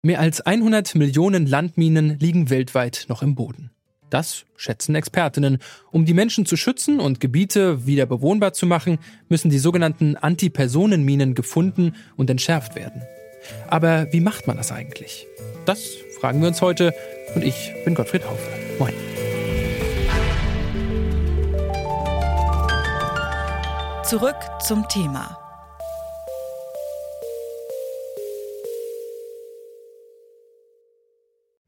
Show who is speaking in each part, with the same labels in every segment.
Speaker 1: Mehr als 100 Millionen Landminen liegen weltweit noch im Boden. Das schätzen Expertinnen. Um die Menschen zu schützen und Gebiete wieder bewohnbar zu machen, müssen die sogenannten Antipersonenminen gefunden und entschärft werden. Aber wie macht man das eigentlich? Das fragen wir uns heute und ich bin Gottfried Haufe. Moin.
Speaker 2: Zurück zum Thema.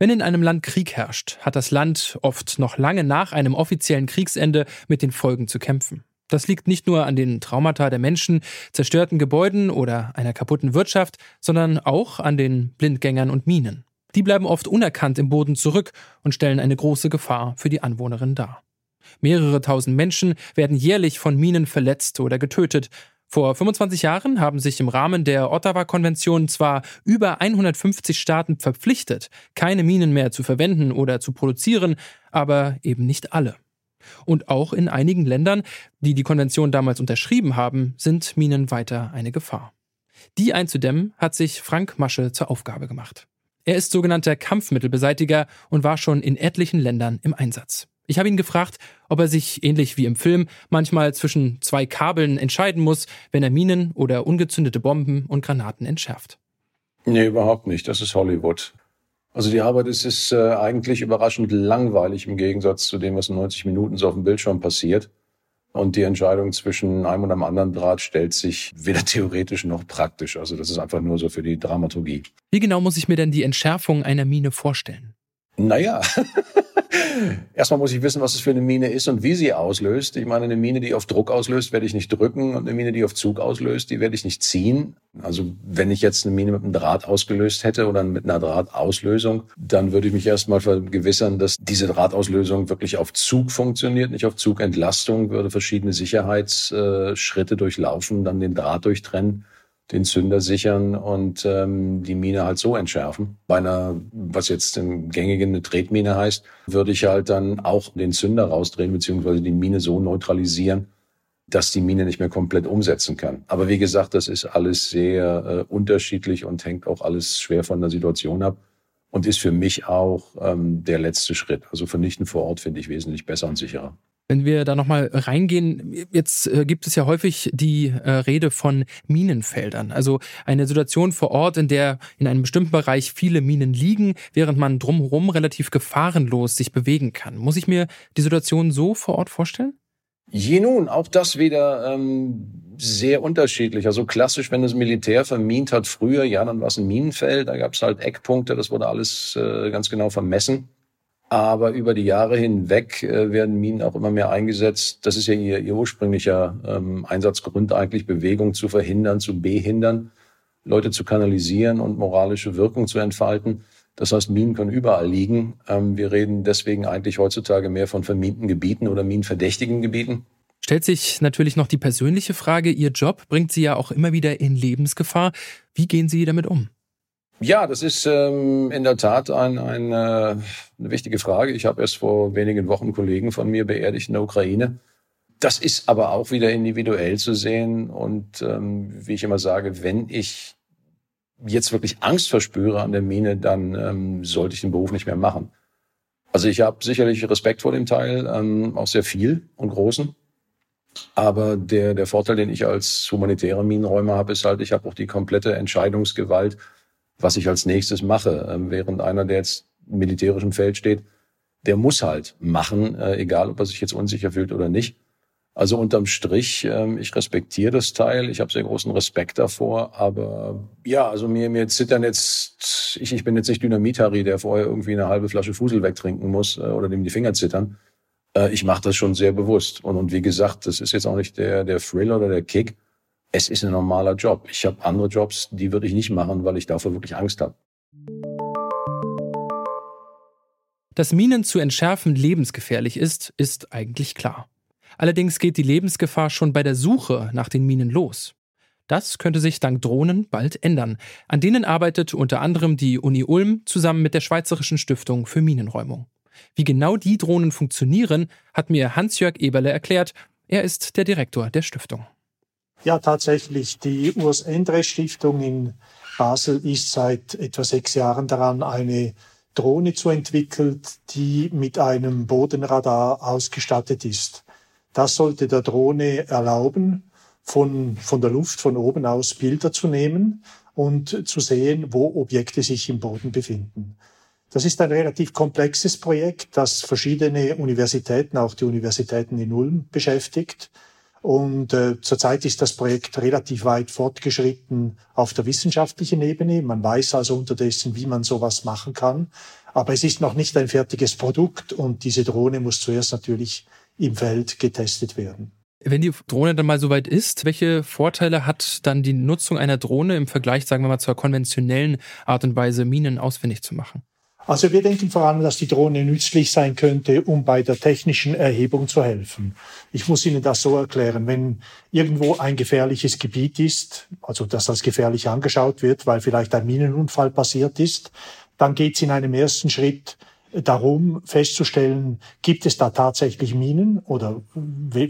Speaker 1: Wenn in einem Land Krieg herrscht, hat das Land oft noch lange nach einem offiziellen Kriegsende mit den Folgen zu kämpfen. Das liegt nicht nur an den Traumata der Menschen, zerstörten Gebäuden oder einer kaputten Wirtschaft, sondern auch an den Blindgängern und Minen. Die bleiben oft unerkannt im Boden zurück und stellen eine große Gefahr für die Anwohnerin dar. Mehrere tausend Menschen werden jährlich von Minen verletzt oder getötet, vor 25 Jahren haben sich im Rahmen der Ottawa-Konvention zwar über 150 Staaten verpflichtet, keine Minen mehr zu verwenden oder zu produzieren, aber eben nicht alle. Und auch in einigen Ländern, die die Konvention damals unterschrieben haben, sind Minen weiter eine Gefahr. Die einzudämmen hat sich Frank Masche zur Aufgabe gemacht. Er ist sogenannter Kampfmittelbeseitiger und war schon in etlichen Ländern im Einsatz. Ich habe ihn gefragt, ob er sich, ähnlich wie im Film, manchmal zwischen zwei Kabeln entscheiden muss, wenn er Minen oder ungezündete Bomben und Granaten entschärft.
Speaker 3: Nee, überhaupt nicht. Das ist Hollywood. Also die Arbeit ist, ist äh, eigentlich überraschend langweilig im Gegensatz zu dem, was in 90 Minuten so auf dem Bildschirm passiert. Und die Entscheidung zwischen einem und einem anderen Draht stellt sich weder theoretisch noch praktisch. Also das ist einfach nur so für die Dramaturgie.
Speaker 1: Wie genau muss ich mir denn die Entschärfung einer Mine vorstellen?
Speaker 3: Naja, Erstmal muss ich wissen, was es für eine Mine ist und wie sie auslöst. Ich meine, eine Mine, die auf Druck auslöst, werde ich nicht drücken und eine Mine, die auf Zug auslöst, die werde ich nicht ziehen. Also wenn ich jetzt eine Mine mit einem Draht ausgelöst hätte oder mit einer Drahtauslösung, dann würde ich mich erstmal vergewissern, dass diese Drahtauslösung wirklich auf Zug funktioniert, nicht auf Zugentlastung, würde verschiedene Sicherheitsschritte durchlaufen, dann den Draht durchtrennen den Zünder sichern und ähm, die Mine halt so entschärfen. Bei einer, was jetzt im Gängigen eine Tretmine heißt, würde ich halt dann auch den Zünder rausdrehen, beziehungsweise die Mine so neutralisieren, dass die Mine nicht mehr komplett umsetzen kann. Aber wie gesagt, das ist alles sehr äh, unterschiedlich und hängt auch alles schwer von der Situation ab und ist für mich auch ähm, der letzte Schritt. Also vernichten vor Ort finde ich wesentlich besser und sicherer.
Speaker 1: Wenn wir da nochmal reingehen, jetzt äh, gibt es ja häufig die äh, Rede von Minenfeldern. Also eine Situation vor Ort, in der in einem bestimmten Bereich viele Minen liegen, während man drumherum relativ gefahrenlos sich bewegen kann. Muss ich mir die Situation so vor Ort vorstellen?
Speaker 3: Je nun, auch das wieder ähm, sehr unterschiedlich. Also klassisch, wenn das Militär vermint hat früher, ja, dann war es ein Minenfeld, da gab es halt Eckpunkte, das wurde alles äh, ganz genau vermessen. Aber über die Jahre hinweg äh, werden Minen auch immer mehr eingesetzt. Das ist ja ihr, ihr ursprünglicher ähm, Einsatzgrund eigentlich, Bewegung zu verhindern, zu behindern, Leute zu kanalisieren und moralische Wirkung zu entfalten. Das heißt, Minen können überall liegen. Ähm, wir reden deswegen eigentlich heutzutage mehr von verminten Gebieten oder minenverdächtigen Gebieten.
Speaker 1: Stellt sich natürlich noch die persönliche Frage, Ihr Job bringt Sie ja auch immer wieder in Lebensgefahr. Wie gehen Sie damit um?
Speaker 3: Ja, das ist ähm, in der Tat ein, ein, äh, eine wichtige Frage. Ich habe erst vor wenigen Wochen Kollegen von mir beerdigt in der Ukraine. Das ist aber auch wieder individuell zu sehen. Und ähm, wie ich immer sage, wenn ich jetzt wirklich Angst verspüre an der Mine, dann ähm, sollte ich den Beruf nicht mehr machen. Also ich habe sicherlich Respekt vor dem Teil, ähm, auch sehr viel und großen. Aber der, der Vorteil, den ich als humanitärer Minenräumer habe, ist halt, ich habe auch die komplette Entscheidungsgewalt was ich als nächstes mache. Ähm, während einer, der jetzt im Feld steht, der muss halt machen, äh, egal ob er sich jetzt unsicher fühlt oder nicht. Also unterm Strich, ähm, ich respektiere das Teil, ich habe sehr großen Respekt davor, aber ja, also mir, mir zittern jetzt, ich, ich bin jetzt nicht Dynamit-Harry, der vorher irgendwie eine halbe Flasche Fusel wegtrinken muss äh, oder dem die Finger zittern. Äh, ich mache das schon sehr bewusst. Und, und wie gesagt, das ist jetzt auch nicht der, der Thrill oder der Kick, es ist ein normaler Job. Ich habe andere Jobs, die würde ich nicht machen, weil ich davor wirklich Angst habe.
Speaker 1: Dass Minen zu entschärfen lebensgefährlich ist, ist eigentlich klar. Allerdings geht die Lebensgefahr schon bei der Suche nach den Minen los. Das könnte sich dank Drohnen bald ändern. An denen arbeitet unter anderem die Uni Ulm zusammen mit der Schweizerischen Stiftung für Minenräumung. Wie genau die Drohnen funktionieren, hat mir Hans-Jörg Eberle erklärt. Er ist der Direktor der Stiftung.
Speaker 4: Ja, tatsächlich. Die Urs Endre Stiftung in Basel ist seit etwa sechs Jahren daran, eine Drohne zu entwickeln, die mit einem Bodenradar ausgestattet ist. Das sollte der Drohne erlauben, von, von der Luft von oben aus Bilder zu nehmen und zu sehen, wo Objekte sich im Boden befinden. Das ist ein relativ komplexes Projekt, das verschiedene Universitäten, auch die Universitäten in Ulm, beschäftigt. Und äh, zurzeit ist das Projekt relativ weit fortgeschritten auf der wissenschaftlichen Ebene. Man weiß also unterdessen, wie man sowas machen kann. Aber es ist noch nicht ein fertiges Produkt und diese Drohne muss zuerst natürlich im Feld getestet werden.
Speaker 1: Wenn die Drohne dann mal soweit ist, welche Vorteile hat dann die Nutzung einer Drohne im Vergleich, sagen wir mal, zur konventionellen Art und Weise, Minen ausfindig zu machen?
Speaker 4: Also wir denken vor allem, dass die Drohne nützlich sein könnte, um bei der technischen Erhebung zu helfen. Ich muss Ihnen das so erklären. Wenn irgendwo ein gefährliches Gebiet ist, also dass als gefährlich angeschaut wird, weil vielleicht ein Minenunfall passiert ist, dann geht es in einem ersten Schritt darum festzustellen, gibt es da tatsächlich Minen oder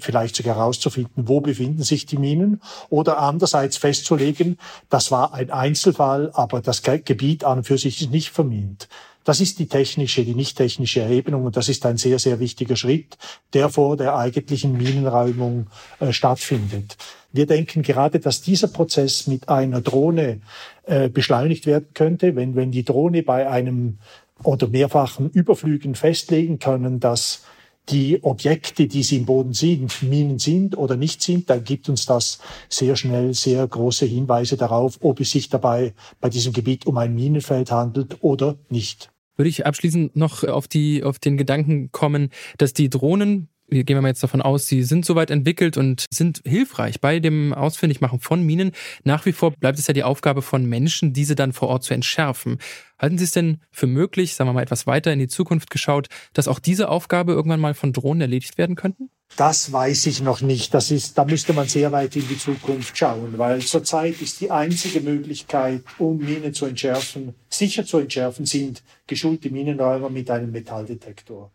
Speaker 4: vielleicht sogar herauszufinden, wo befinden sich die Minen oder andererseits festzulegen, das war ein Einzelfall, aber das Gebiet an und für sich ist nicht vermint. Das ist die technische, die nicht technische Erhebung und das ist ein sehr, sehr wichtiger Schritt, der vor der eigentlichen Minenräumung äh, stattfindet. Wir denken gerade, dass dieser Prozess mit einer Drohne äh, beschleunigt werden könnte, wenn, wenn die Drohne bei einem oder mehrfachen Überflügen festlegen können, dass die Objekte, die sie im Boden sind, Minen sind oder nicht sind, dann gibt uns das sehr schnell sehr große Hinweise darauf, ob es sich dabei bei diesem Gebiet um ein Minenfeld handelt oder nicht.
Speaker 1: Würde ich abschließend noch auf, die, auf den Gedanken kommen, dass die Drohnen wir gehen mal jetzt davon aus, sie sind soweit entwickelt und sind hilfreich bei dem Ausfindigmachen von Minen. Nach wie vor bleibt es ja die Aufgabe von Menschen, diese dann vor Ort zu entschärfen. Halten Sie es denn für möglich, sagen wir mal etwas weiter in die Zukunft geschaut, dass auch diese Aufgabe irgendwann mal von Drohnen erledigt werden könnten?
Speaker 4: Das weiß ich noch nicht. Das ist, da müsste man sehr weit in die Zukunft schauen, weil zurzeit ist die einzige Möglichkeit, um Minen zu entschärfen, sicher zu entschärfen, sind geschulte Minenräumer mit einem Metalldetektor.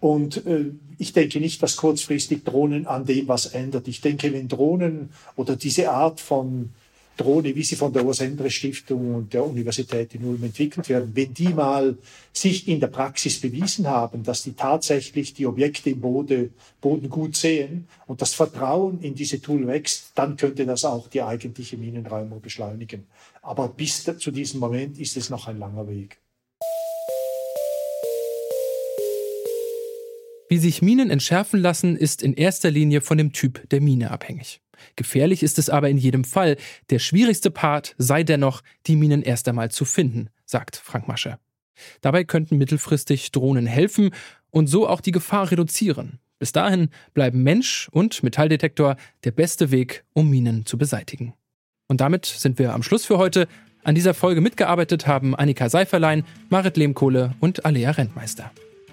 Speaker 4: Und äh, ich denke nicht, dass kurzfristig Drohnen an dem was ändert. Ich denke, wenn Drohnen oder diese Art von Drohne, wie sie von der Urs Endres Stiftung und der Universität in Ulm entwickelt werden, wenn die mal sich in der Praxis bewiesen haben, dass die tatsächlich die Objekte im Boden, Boden gut sehen und das Vertrauen in diese Tool wächst, dann könnte das auch die eigentliche Minenräumung beschleunigen. Aber bis zu diesem Moment ist es noch ein langer Weg.
Speaker 1: Wie sich Minen entschärfen lassen, ist in erster Linie von dem Typ der Mine abhängig. Gefährlich ist es aber in jedem Fall. Der schwierigste Part sei dennoch, die Minen erst einmal zu finden, sagt Frank Masche. Dabei könnten mittelfristig Drohnen helfen und so auch die Gefahr reduzieren. Bis dahin bleiben Mensch und Metalldetektor der beste Weg, um Minen zu beseitigen. Und damit sind wir am Schluss für heute. An dieser Folge mitgearbeitet haben Annika Seiferlein, Marit Lehmkohle und Alea Rentmeister.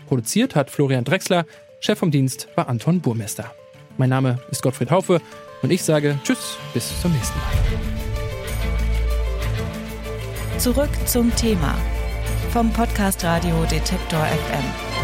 Speaker 1: Produziert hat Florian Drexler, Chef vom Dienst war Anton Burmester. Mein Name ist Gottfried Haufe und ich sage Tschüss, bis zum nächsten Mal.
Speaker 2: Zurück zum Thema vom Podcast Radio Detektor FM.